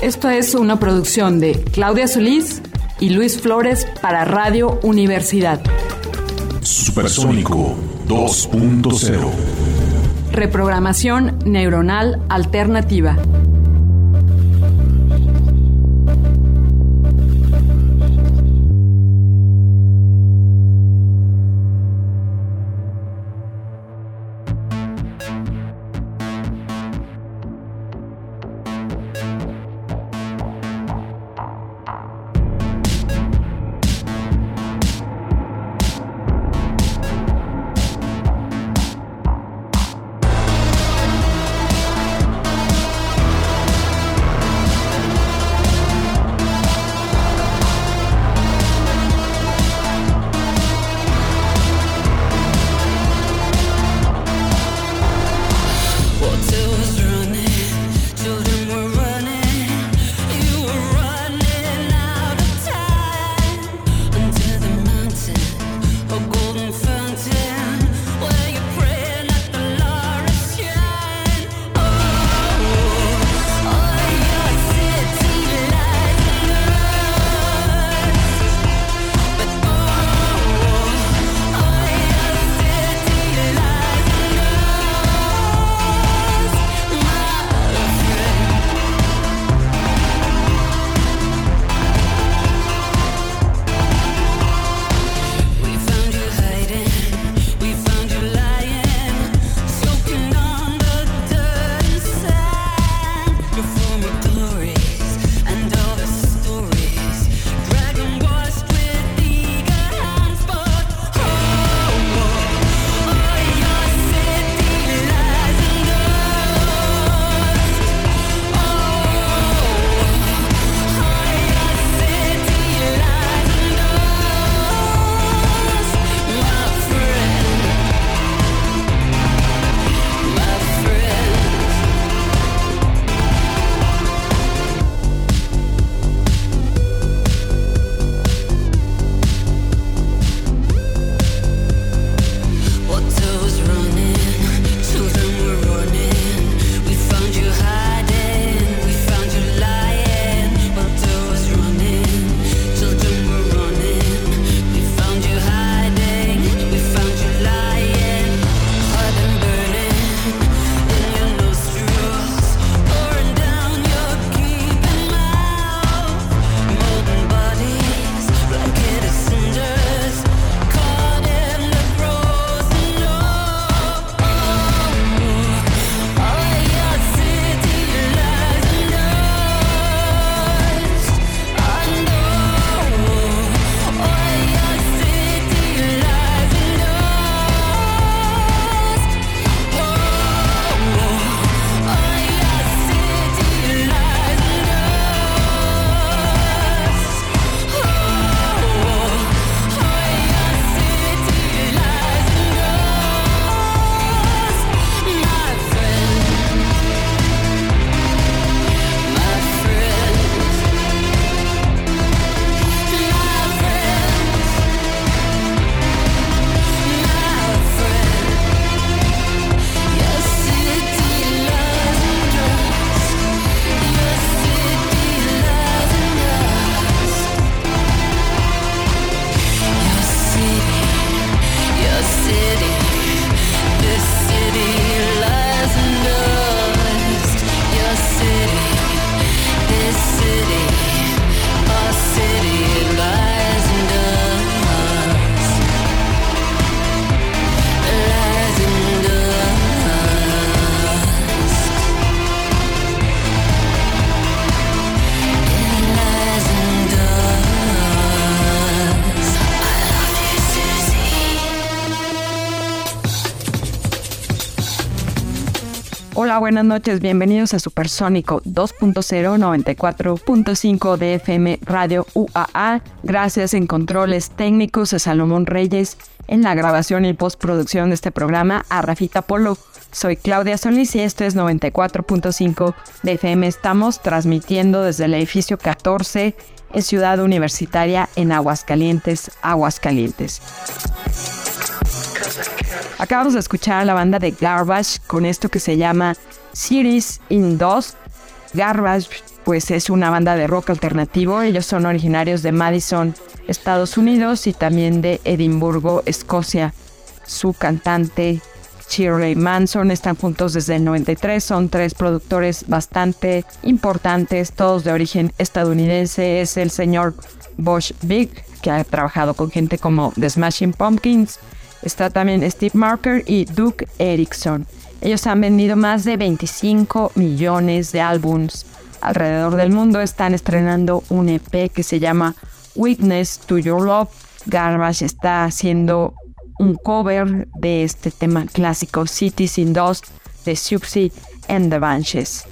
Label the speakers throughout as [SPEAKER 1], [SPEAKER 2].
[SPEAKER 1] Esto es una producción de Claudia Solís y Luis Flores para Radio Universidad.
[SPEAKER 2] Supersónico 2.0.
[SPEAKER 1] Reprogramación neuronal alternativa. Buenas noches, bienvenidos a Supersónico 2.0 94.5 de FM Radio UAA. Gracias en controles técnicos a Salomón Reyes, en la grabación y postproducción de este programa a Rafita Polo. Soy Claudia Solís y esto es 94.5 de FM. Estamos transmitiendo desde el edificio 14 en Ciudad Universitaria en Aguascalientes, Aguascalientes. Acabamos de escuchar a la banda de Garbage con esto que se llama Series in 2. Garbage pues es una banda de rock alternativo. Ellos son originarios de Madison, Estados Unidos y también de Edimburgo, Escocia. Su cantante Shirley Manson están juntos desde el 93. Son tres productores bastante importantes, todos de origen estadounidense. Es el señor Bosch Big, que ha trabajado con gente como The Smashing Pumpkins. Está también Steve Marker y Duke Erickson. Ellos han vendido más de 25 millones de álbums alrededor del mundo. Están estrenando un EP que se llama Witness to Your Love. Garbage está haciendo un cover de este tema clásico Cities in Dust de Siouxsie and the Banshees.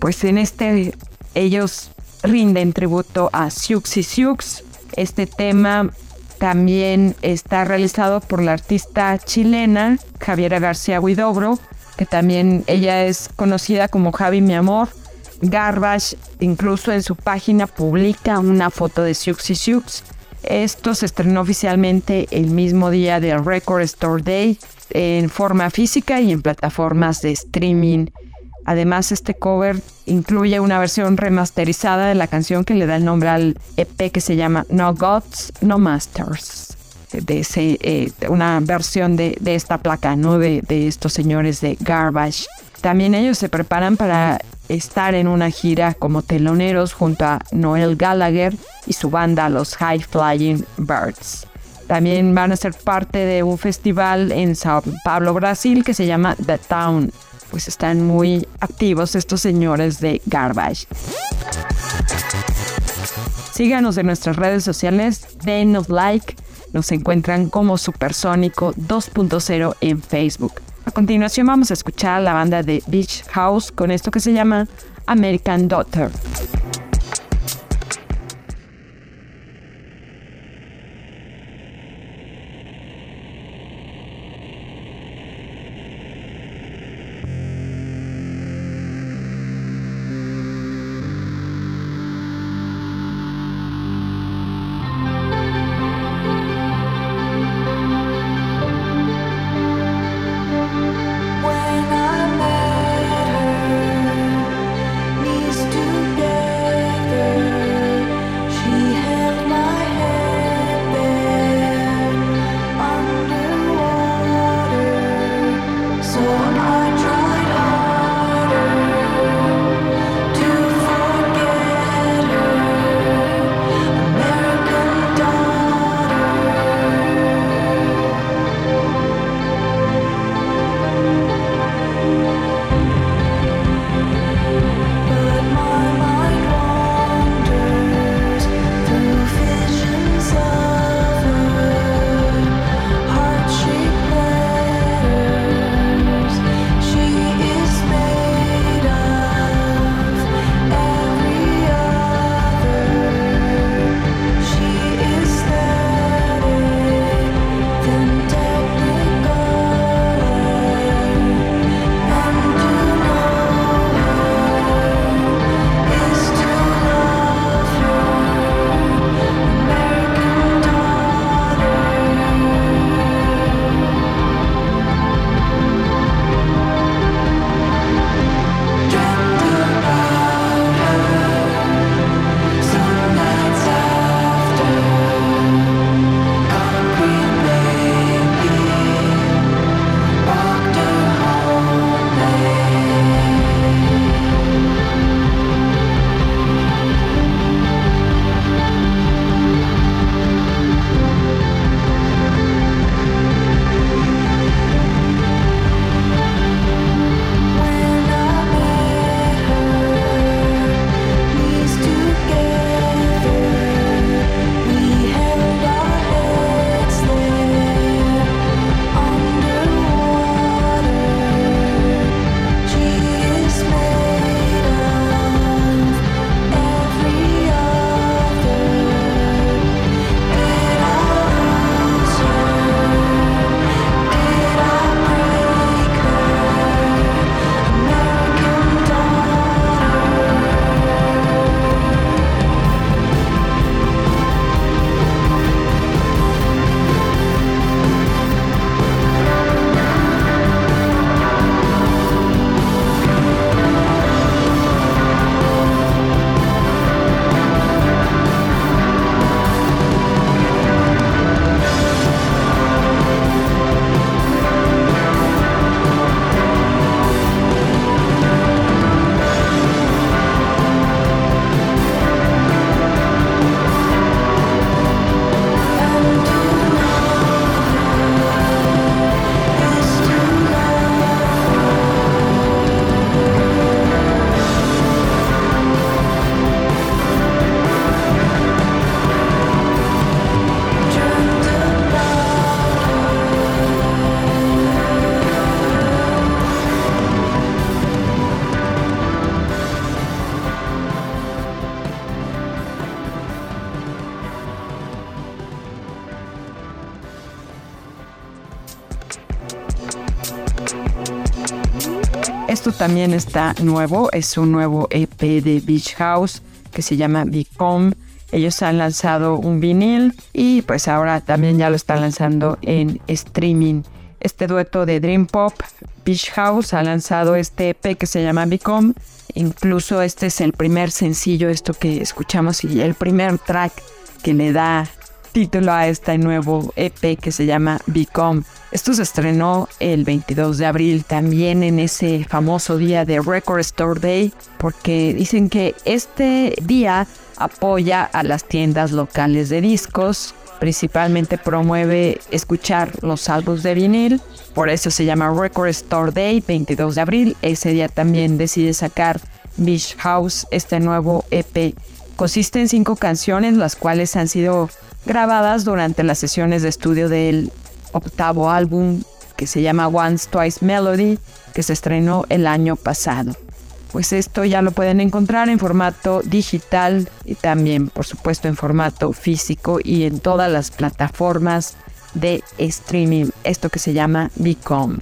[SPEAKER 1] Pues en este ellos rinden tributo a Siouxsie Sioux. Este tema también está realizado por la artista chilena Javiera García Huidobro, que también ella es conocida como Javi Mi Amor. Garbage incluso en su página publica una foto de Siouxsie Sioux esto se estrenó oficialmente el mismo día del Record Store Day en forma física y en plataformas de streaming. Además, este cover incluye una versión remasterizada de la canción que le da el nombre al EP que se llama No Gods, No Masters. De eh, una versión de, esta placa, ¿no? De, de estos señores de Garbage. También ellos se preparan para estar en una gira como teloneros junto a Noel Gallagher y su banda Los High Flying Birds. También van a ser parte de un festival en Sao Paulo, Brasil, que se llama The Town. Pues están muy activos estos señores de Garbage. Síganos en nuestras redes sociales, denos like, nos encuentran como Supersónico 2.0 en Facebook. A continuación vamos a escuchar a la banda de Beach House con esto que se llama American Daughter. También está nuevo, es un nuevo EP de Beach House que se llama Become. Ellos han lanzado un vinil y pues ahora también ya lo están lanzando en streaming. Este dueto de Dream Pop, Beach House, ha lanzado este EP que se llama Become. Incluso este es el primer sencillo, esto que escuchamos, y el primer track que le da título a este nuevo EP que se llama Become. Esto se estrenó el 22 de abril también en ese famoso día de Record Store Day porque dicen que este día apoya a las tiendas locales de discos, principalmente promueve escuchar los álbumes de vinil, por eso se llama Record Store Day 22 de abril, ese día también decide sacar Beach House este nuevo EP. Consiste en cinco canciones, las cuales han sido grabadas durante las sesiones de estudio del octavo álbum que se llama Once Twice Melody, que se estrenó el año pasado. Pues esto ya lo pueden encontrar en formato digital y también, por supuesto, en formato físico y en todas las plataformas de streaming, esto que se llama Become.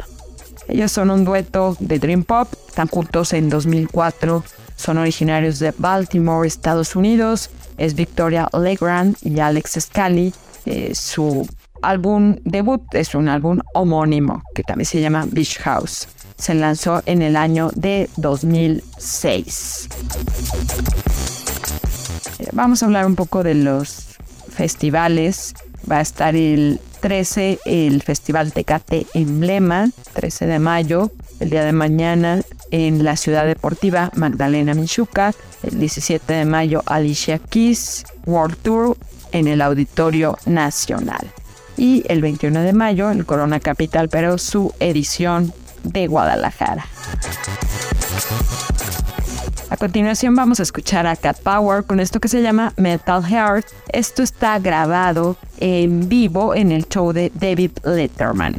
[SPEAKER 1] Ellos son un dueto de Dream Pop, están juntos en 2004, son originarios de Baltimore, Estados Unidos es Victoria Legrand y Alex Scally. Eh, su álbum debut es un álbum homónimo que también se llama Beach House. Se lanzó en el año de 2006. Eh, vamos a hablar un poco de los festivales. Va a estar el 13 el Festival Tecate Emblema, 13 de mayo, el día de mañana en la ciudad deportiva Magdalena Michuca, el 17 de mayo Alicia Keys World Tour en el Auditorio Nacional y el 21 de mayo el Corona Capital, pero su edición de Guadalajara. A continuación vamos a escuchar a Cat Power con esto que se llama Metal Heart. Esto está grabado en vivo en el show de David Letterman.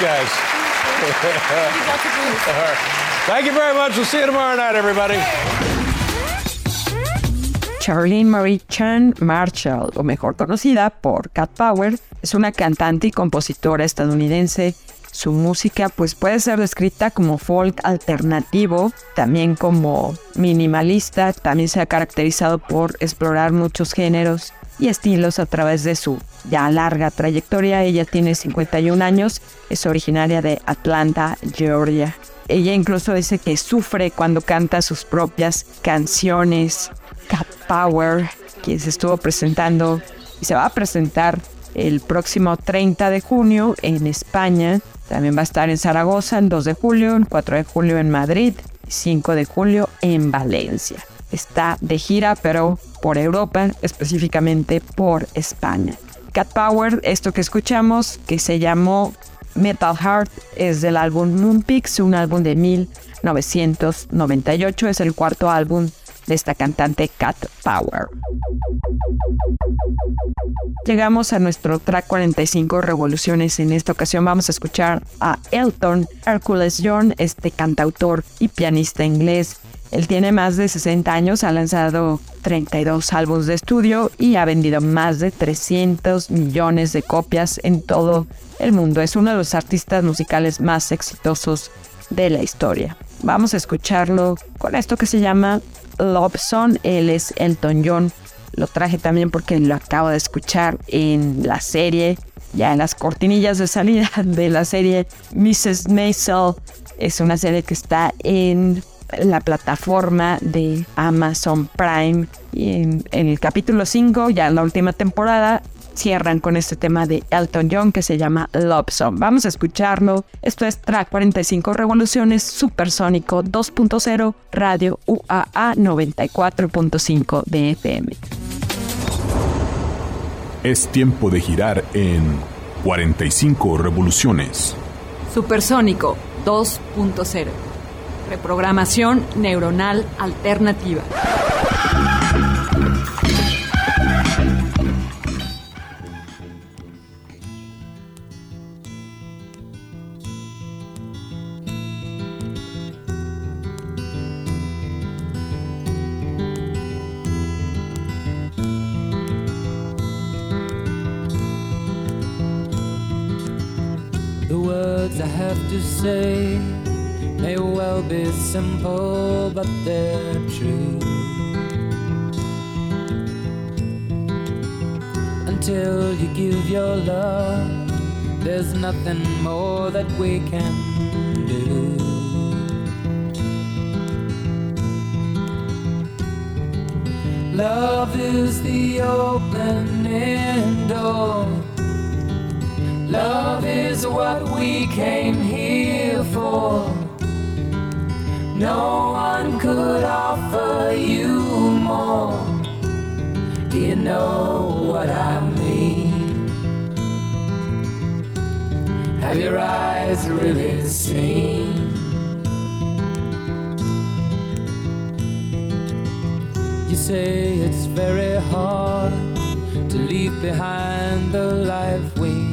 [SPEAKER 3] Guys? Thank you very much. We'll see you tomorrow night, everybody.
[SPEAKER 1] Charlene Marie Chan Marshall, o mejor conocida por Cat Power, es una cantante y compositora estadounidense. Su música pues puede ser descrita como folk alternativo, también como minimalista, también se ha caracterizado por explorar muchos géneros y estilos a través de su ya larga trayectoria. Ella tiene 51 años, es originaria de Atlanta, Georgia. Ella incluso dice que sufre cuando canta sus propias canciones. Cat Power, que se estuvo presentando y se va a presentar el próximo 30 de junio en España. También va a estar en Zaragoza el 2 de julio, el 4 de julio en Madrid y 5 de julio en Valencia. Está de gira, pero por Europa, específicamente por España. Cat Power, esto que escuchamos, que se llamó Metal Heart, es del álbum Moonpix, un álbum de 1998, es el cuarto álbum de esta cantante Cat Power. Llegamos a nuestro track 45 revoluciones. En esta ocasión vamos a escuchar a Elton Hercules John, este cantautor y pianista inglés. Él tiene más de 60 años, ha lanzado 32 álbumes de estudio y ha vendido más de 300 millones de copias en todo el mundo. Es uno de los artistas musicales más exitosos de la historia. Vamos a escucharlo con esto que se llama Love Song. Él es Elton John. Lo traje también porque lo acabo de escuchar en la serie, ya en las cortinillas de salida de la serie Mrs. Maisel. Es una serie que está en la plataforma de Amazon Prime. Y en, en el capítulo 5, ya en la última temporada, cierran con este tema de Elton John que se llama Love Song. Vamos a escucharlo. Esto es Track 45 Revoluciones Supersónico 2.0 Radio UAA 94.5 de FM.
[SPEAKER 2] Es tiempo de girar en 45 revoluciones.
[SPEAKER 4] Supersónico 2.0. Reprogramación neuronal alternativa.
[SPEAKER 5] Well be simple, but they're true. Until you give your love, there's nothing more that we can do. Love is the opening door. Love is what we came here for. No one could offer you more. Do you know what I mean? Have your eyes really seen? You say it's very hard to leave behind the life we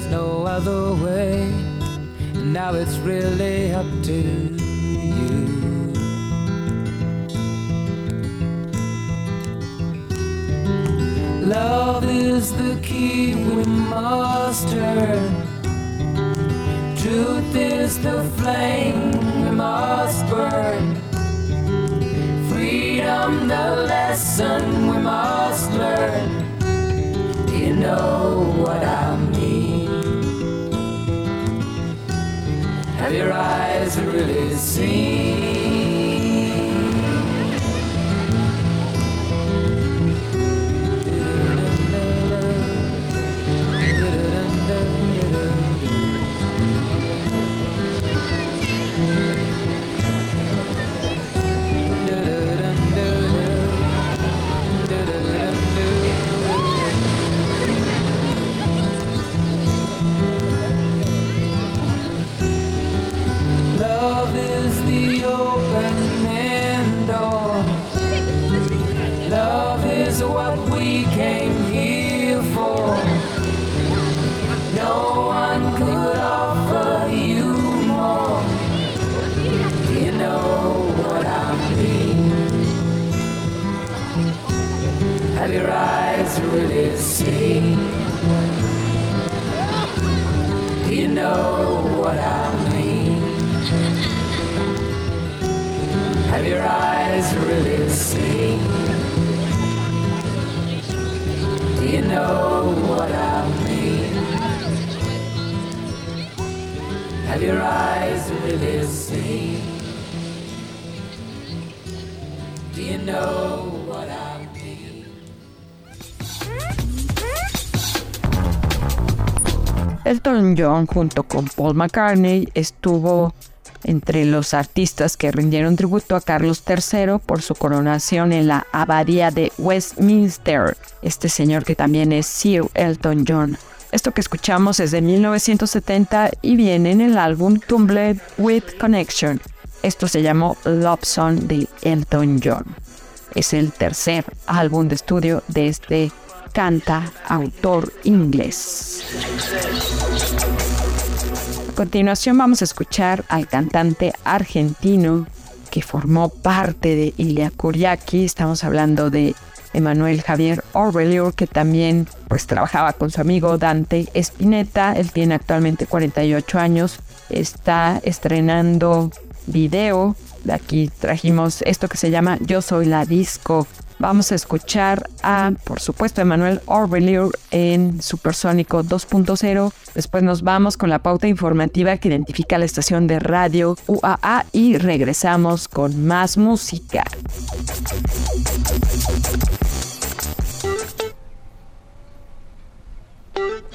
[SPEAKER 5] there's no other way, now it's really up to you. Love is the key we must turn. Truth is the flame we must burn. Freedom, the lesson we must learn. Do you know what I Have your eyes really seen? Your eyes really? Do you know what I mean?
[SPEAKER 1] Elton John junto con Paul McCartney estuvo entre los artistas que rindieron tributo a Carlos III por su coronación en la abadía de Westminster, este señor que también es Sir Elton John. Esto que escuchamos es de 1970 y viene en el álbum Tumbled with Connection. Esto se llamó Love Song de Elton John. Es el tercer álbum de estudio de este canta autor inglés. A continuación vamos a escuchar al cantante argentino que formó parte de Ilya Kuriaki. Estamos hablando de Emanuel Javier Orbelior, que también pues trabajaba con su amigo Dante Spinetta. Él tiene actualmente 48 años. Está estrenando video. De aquí trajimos esto que se llama Yo Soy la Disco. Vamos a escuchar a, por supuesto, Emanuel Orbelior en Supersónico 2.0. Después nos vamos con la pauta informativa que identifica la estación de radio UAA y regresamos con más música.
[SPEAKER 6] Thank you.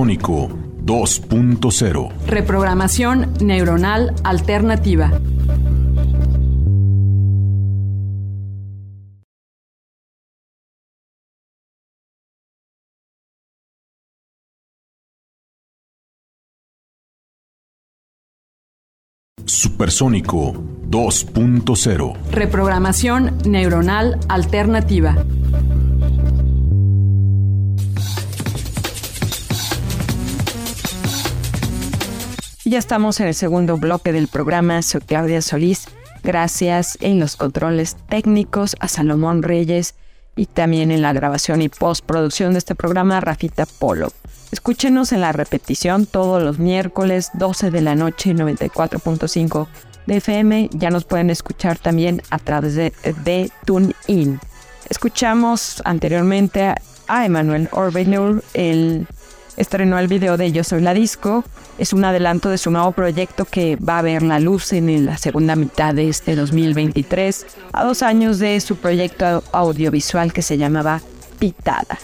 [SPEAKER 2] Supersónico 2.0.
[SPEAKER 4] Reprogramación neuronal alternativa.
[SPEAKER 2] Supersónico 2.0.
[SPEAKER 4] Reprogramación neuronal alternativa.
[SPEAKER 1] Ya estamos en el segundo bloque del programa. Soy Claudia Solís. Gracias en los controles técnicos a Salomón Reyes y también en la grabación y postproducción de este programa Rafita Polo. Escúchenos en la repetición todos los miércoles 12 de la noche 94.5 de FM. Ya nos pueden escuchar también a través de, TuneIn. Escuchamos anteriormente a Emanuel Orbenur, el estrenó el video de Yo Soy la Disco. Es un adelanto de su nuevo proyecto que va a ver la luz en la segunda mitad de este 2023, a dos años de su proyecto audiovisual que se llamaba Pitada.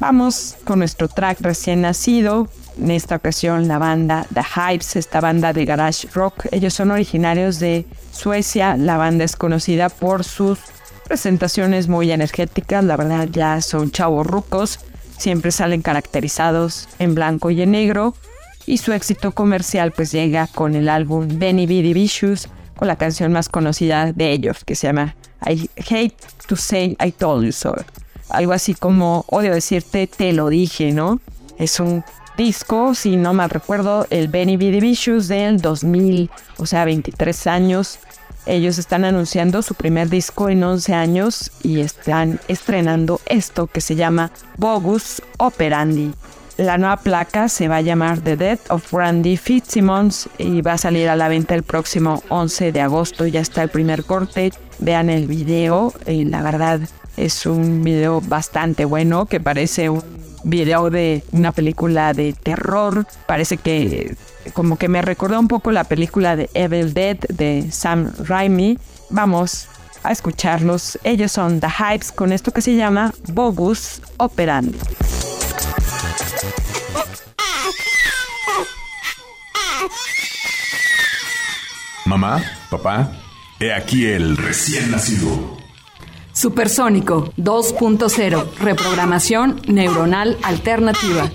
[SPEAKER 1] Vamos con nuestro track recién nacido. En esta ocasión la banda The Hypes, esta banda de garage rock. Ellos son originarios de Suecia. La banda es conocida por sus presentaciones muy energéticas. La verdad ya son chavos rucos siempre salen caracterizados en blanco y en negro y su éxito comercial pues llega con el álbum Benny B. Vicious con la canción más conocida de ellos que se llama I Hate to Say I Told You So. Algo así como odio decirte te lo dije, ¿no? Es un disco, si no mal recuerdo, el Benny B. Vicious del 2000, o sea, 23 años ellos están anunciando su primer disco en 11 años y están estrenando esto que se llama Bogus Operandi. La nueva placa se va a llamar The Death of Randy Fitzsimmons y va a salir a la venta el próximo 11 de agosto. Ya está el primer corte. Vean el video. Y la verdad es un video bastante bueno que parece un video de una película de terror. Parece que como que me recordó un poco la película de Evil Dead de Sam Raimi. Vamos a escucharlos. Ellos son The Hypes con esto que se llama Bogus Operandi.
[SPEAKER 2] Mamá, papá, he aquí el recién nacido.
[SPEAKER 4] Supersónico 2.0, reprogramación neuronal alternativa.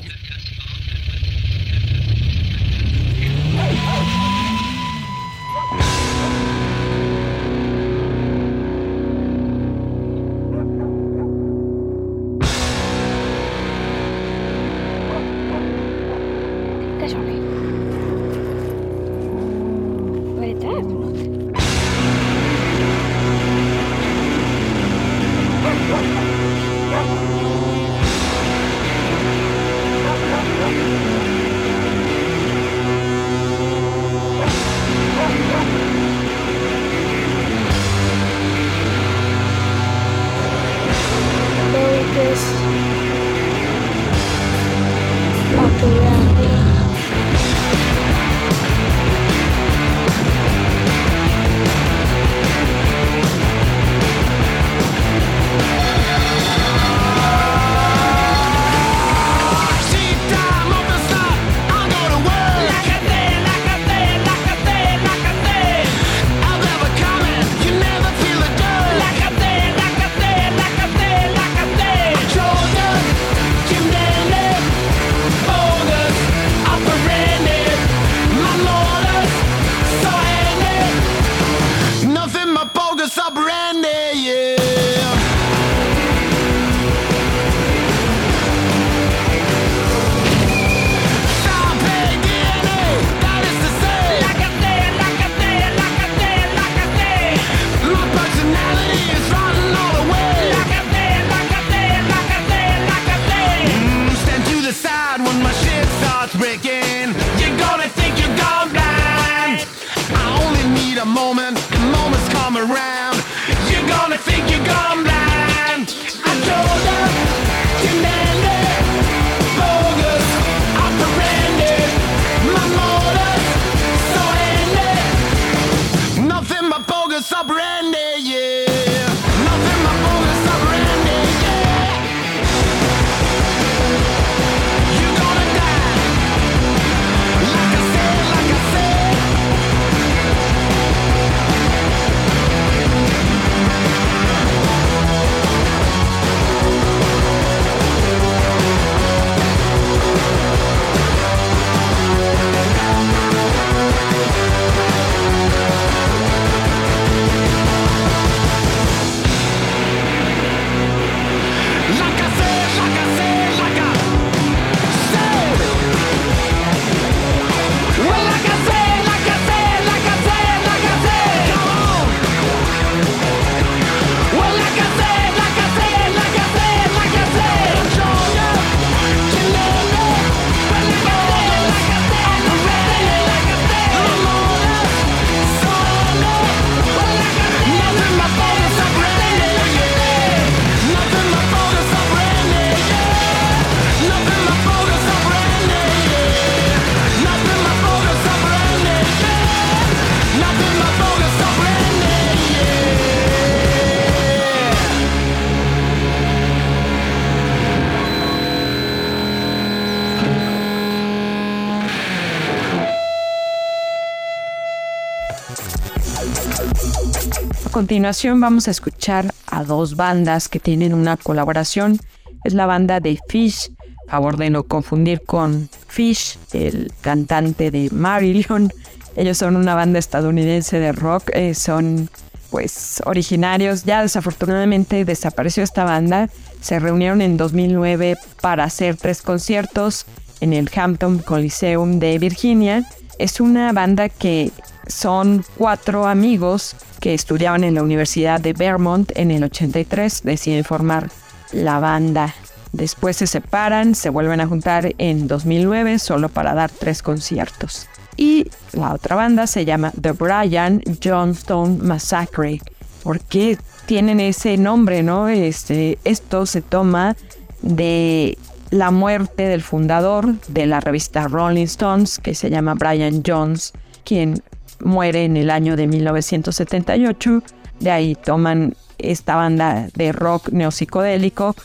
[SPEAKER 1] Continuación vamos a escuchar a dos bandas que tienen una colaboración. Es la banda de Fish, favor de no confundir con Fish, el cantante de Marillion. Ellos son una banda estadounidense de rock, eh, son pues originarios. Ya desafortunadamente desapareció esta banda. Se reunieron en 2009 para hacer tres conciertos en el Hampton Coliseum de Virginia. Es una banda que son cuatro amigos que estudiaban en la Universidad de Vermont en el 83. Deciden formar la banda. Después se separan, se vuelven a juntar en 2009 solo para dar tres conciertos. Y la otra banda se llama The Brian Johnstone Massacre. ¿Por qué tienen ese nombre, no? Este, esto se toma de la muerte del fundador de la revista Rolling Stones, que se llama Brian Jones, quien muere en el año de 1978. De ahí toman esta banda de rock neopsicodélico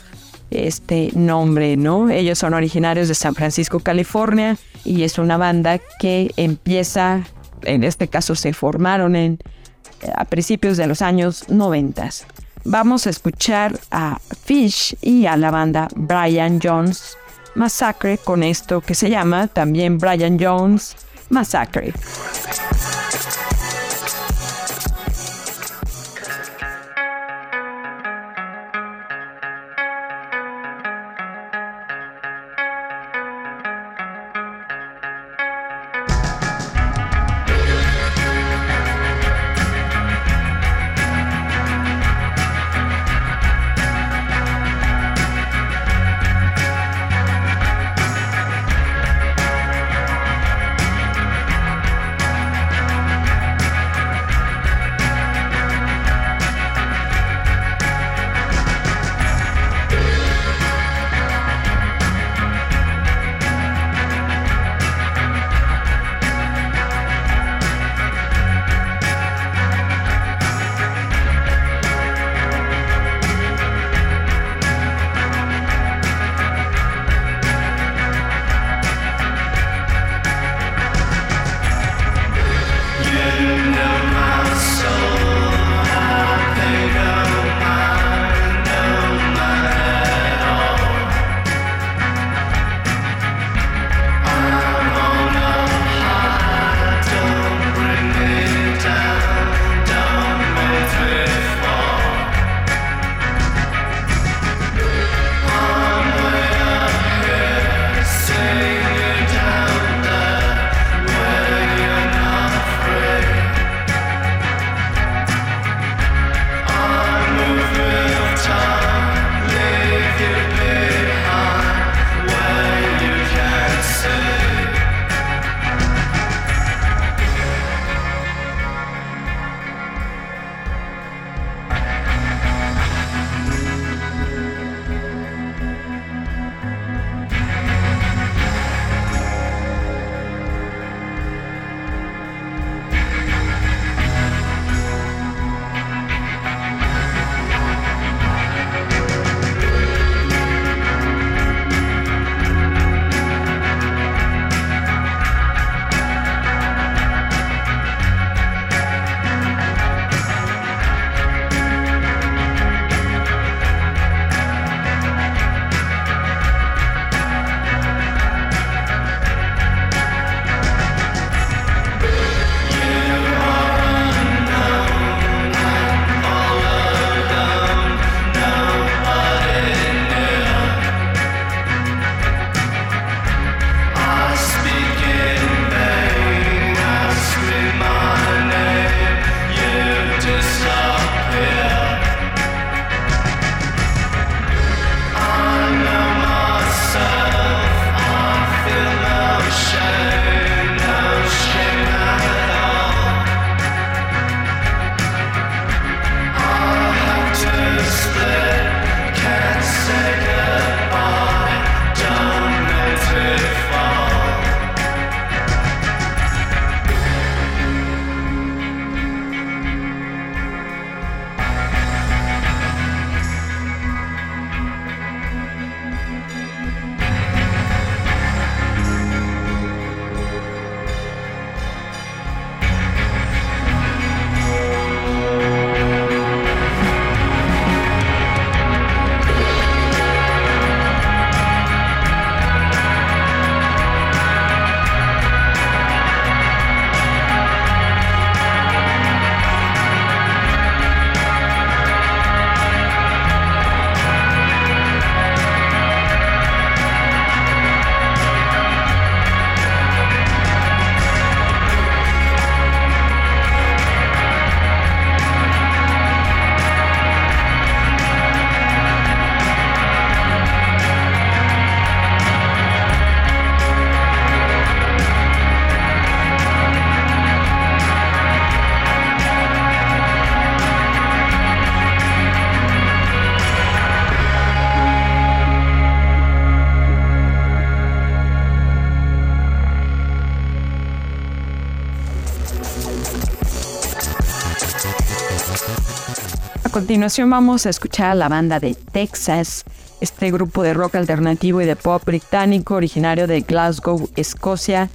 [SPEAKER 1] este nombre, ¿no? Ellos son originarios de San Francisco, California, y es una banda que empieza, en este caso se formaron en, a principios de los años 90. Vamos a escuchar a Fish y a la banda Brian Jones Massacre con esto que se llama también Brian Jones Massacre. Continuación vamos a escuchar a la banda de Texas, este grupo de rock alternativo y de pop británico originario de Glasgow, Escocia.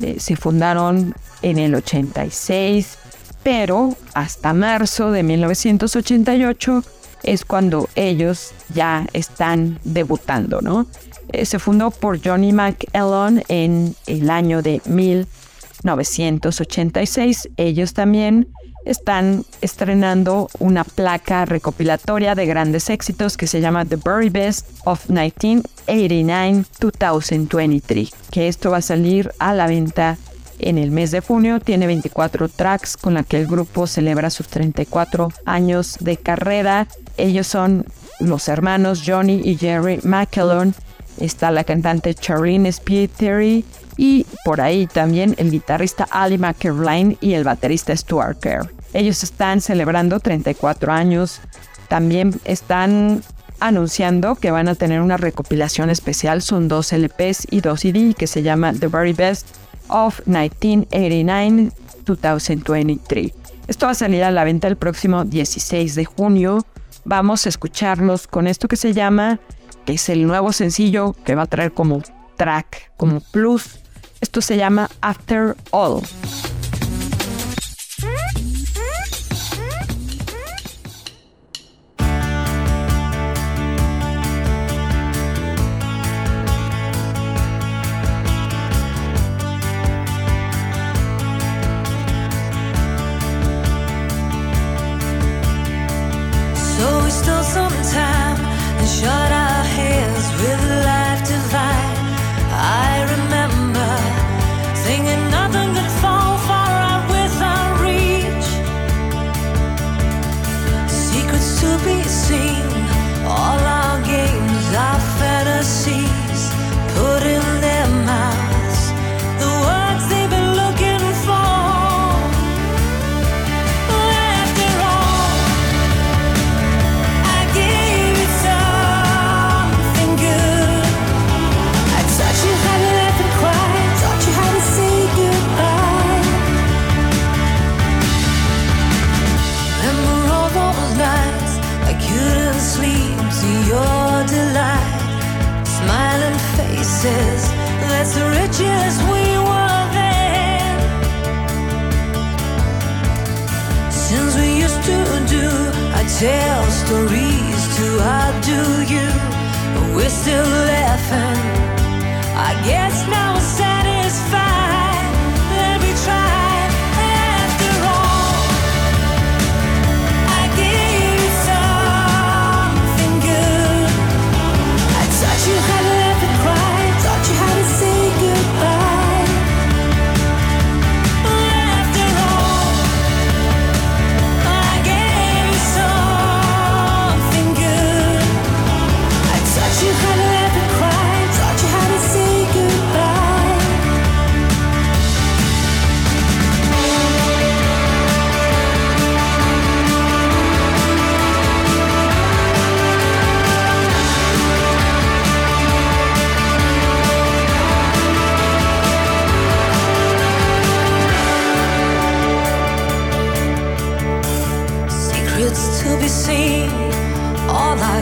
[SPEAKER 1] Eh, se fundaron en el 86, pero hasta marzo de 1988 es cuando ellos ya están debutando, ¿no? Eh, se fundó por Johnny McElon en el año de 1986. Ellos también están estrenando una placa recopilatoria de grandes éxitos que se llama The Very Best of 1989-2023, que esto va a salir a la venta en el mes de junio. Tiene 24 tracks con la que el grupo celebra sus 34 años de carrera. Ellos son los hermanos Johnny y Jerry McElon. Está la cantante Charlene Spiteri y por ahí también el guitarrista Ali McErline y el baterista Stuart Kerr. Ellos están celebrando 34 años. También están anunciando que van a tener una recopilación especial. Son dos LPs y dos CD que se llama The Very Best of 1989-2023. Esto va a salir a la venta el próximo 16 de junio. Vamos a escucharlos con esto que se llama, que es el nuevo sencillo que va a traer como track, como plus. Esto se llama After All.
[SPEAKER 7] tell stories to outdo you, but we're still laughing. I guess now.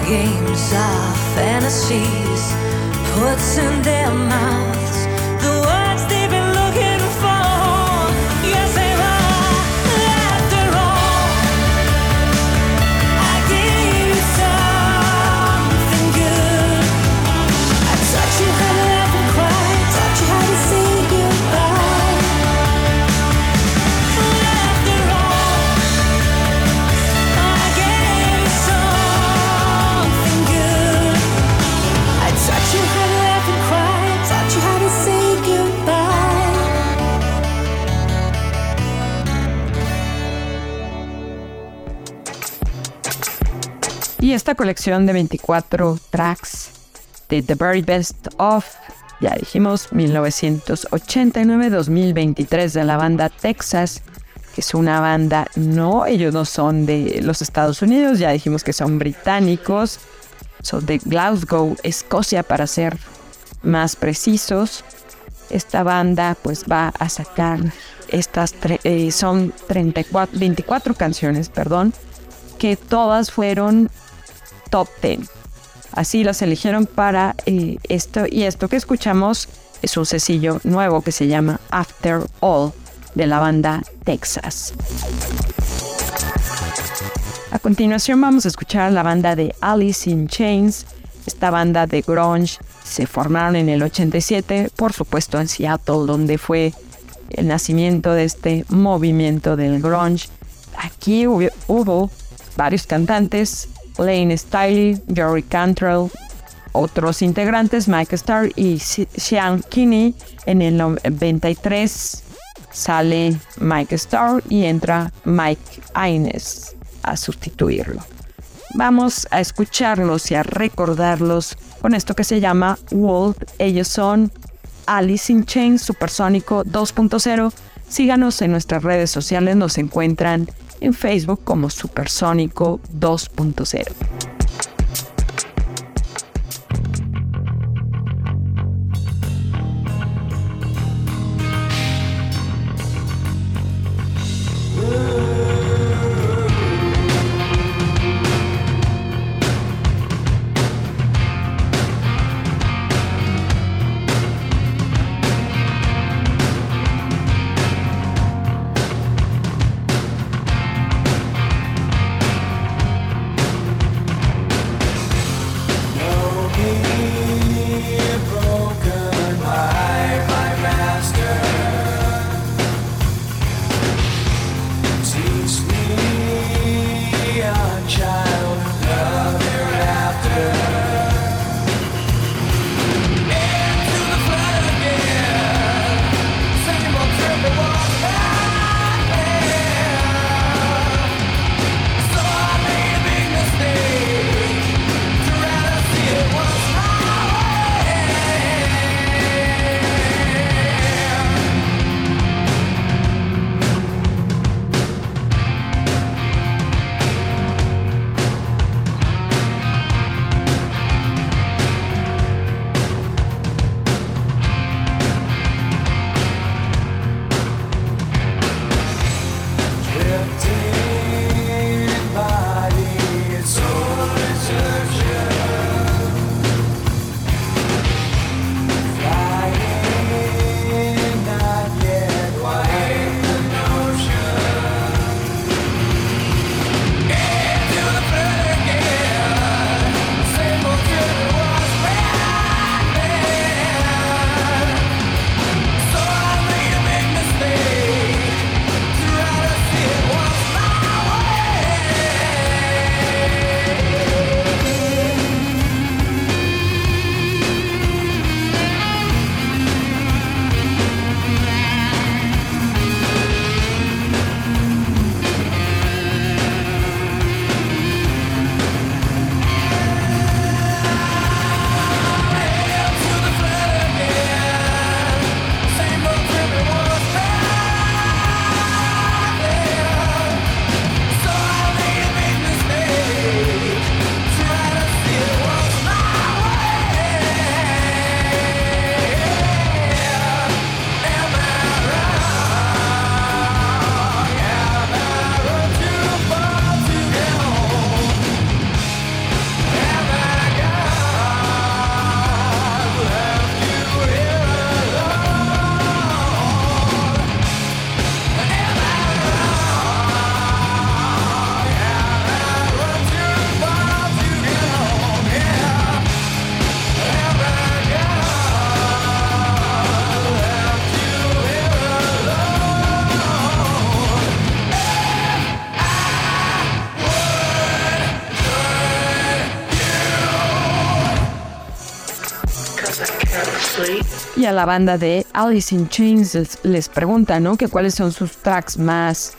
[SPEAKER 1] Esta colección de 24 tracks de The Very Best of, ya dijimos, 1989-2023 de la banda Texas, que es una banda, no, ellos no son de los Estados Unidos, ya dijimos que son británicos, son de Glasgow, Escocia para ser más precisos. Esta banda pues va a sacar estas, eh, son 34, 24 canciones, perdón, que todas fueron top 10. Así las eligieron para eh, esto y esto que escuchamos es un sencillo nuevo que se llama After All de la banda Texas. A continuación vamos a escuchar la banda de Alice in Chains. Esta banda de grunge se formaron en el 87, por supuesto en Seattle, donde fue el nacimiento de este movimiento del grunge. Aquí hubo, varios cantantes, Lane Stiley, Jerry Cantrell, otros integrantes, Mike Starr y Sean Kinney. En el 93 sale Mike Starr y entra Mike Aines a sustituirlo. Vamos a escucharlos y a recordarlos con esto que se llama World. Ellos son Alice in Chains Supersónico 2.0. Síganos en nuestras redes sociales, nos encuentran en Facebook como Supersónico 2.0. la banda de Alice in Chains les, pregunta, ¿no? Que cuáles son sus tracks más,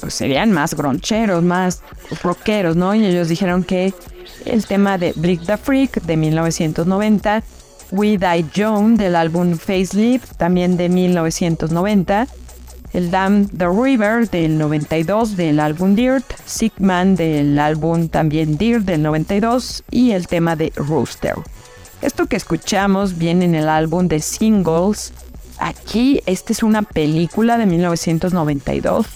[SPEAKER 1] pues serían más groncheros, más rockeros, ¿no? Y ellos dijeron que el tema de Brick the Freak de 1990, We Die Joan del álbum Facelift también de 1990, el Dam the River del 92 del álbum Dirt, Sick Man del álbum también Dirt del 92 y el tema de Rooster. Esto que escuchamos viene en el álbum de singles. Aquí, esta es una película de 1992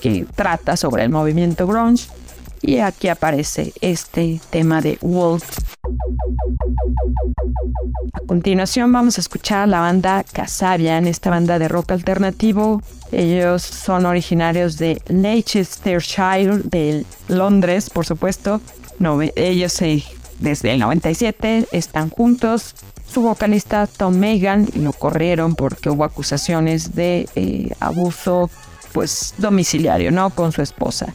[SPEAKER 1] que trata sobre el movimiento grunge. Y aquí aparece este tema de Wolf. A continuación vamos a escuchar a la banda Casabian, esta banda de rock alternativo. Ellos son originarios de Leicestershire, de Londres, por supuesto. No, ellos desde el 97 están juntos. Su vocalista Tom Megan lo corrieron porque hubo acusaciones de eh, abuso pues domiciliario, ¿no? Con su esposa.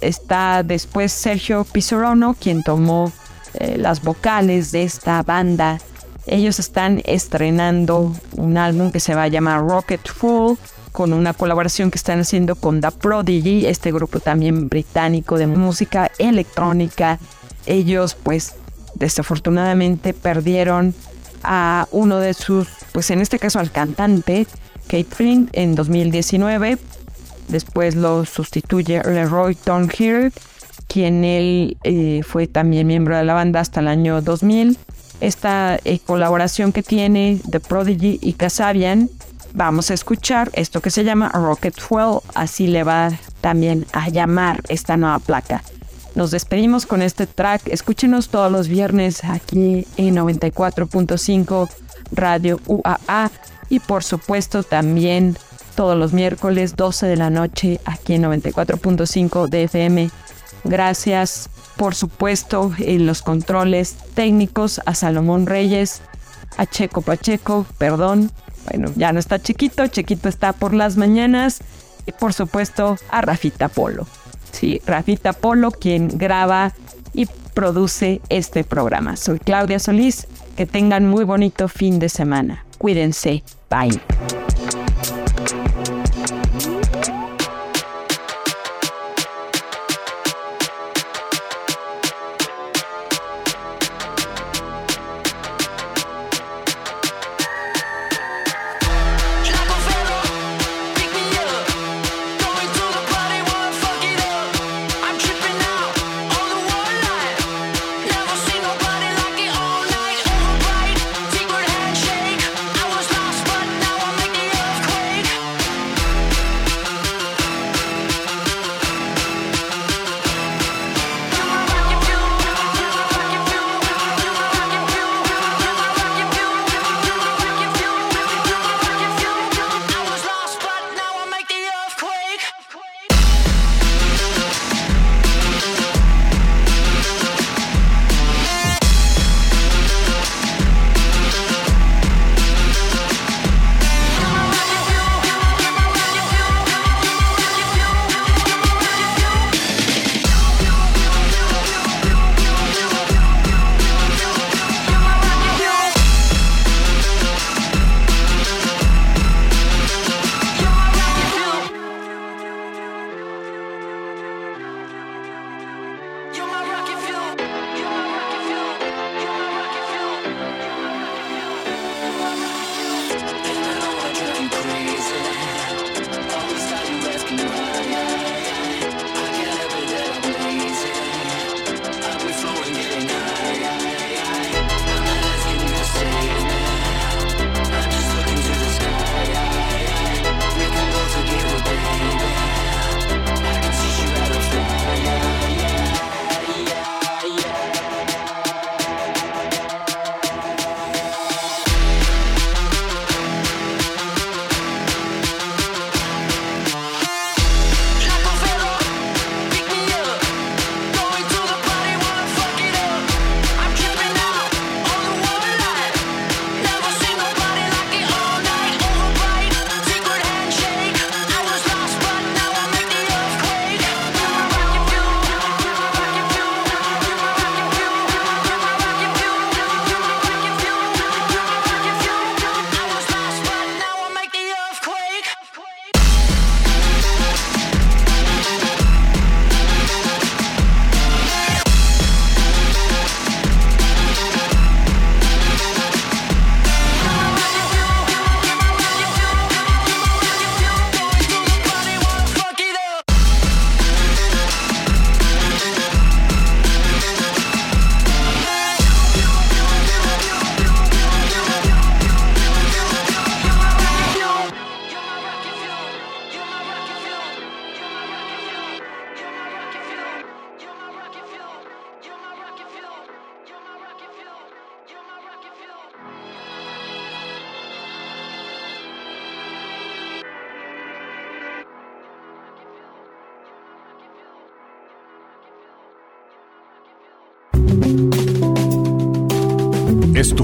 [SPEAKER 1] Está después Sergio Pizzorono, quien tomó eh, las vocales de esta banda. Ellos están estrenando un álbum que se va a llamar Rocket Full, con una colaboración que están haciendo con The Prodigy, este grupo también británico de música electrónica. Ellos pues desafortunadamente perdieron a uno de sus, pues en este caso al cantante, Kate Flint, en 2019. Después lo sustituye Leroy Thornhill, quien él eh, fue también miembro de la banda hasta el año 2000. Esta eh, colaboración que tiene The Prodigy y Casabian, vamos a escuchar esto que se llama Rocket Fuel, así le va también a llamar esta nueva placa. Nos despedimos con este track. Escúchenos todos los viernes aquí en 94.5 Radio UAA y por supuesto también todos los miércoles 12 de la noche aquí en 94.5 DFM. Gracias por supuesto en los controles técnicos a Salomón Reyes, a Checo Pacheco, perdón, bueno, ya no está chiquito, chiquito está por las mañanas y por supuesto a Rafita Polo. Sí, Rafita Polo, quien graba y produce este programa. Soy Claudia Solís. Que tengan muy bonito fin de semana. Cuídense. Bye.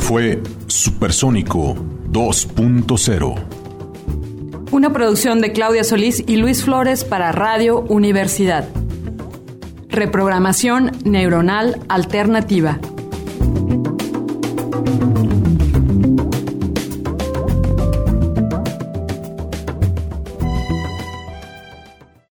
[SPEAKER 2] Fue Supersónico 2.0.
[SPEAKER 8] Una producción de Claudia Solís y Luis Flores para Radio Universidad. Reprogramación neuronal alternativa.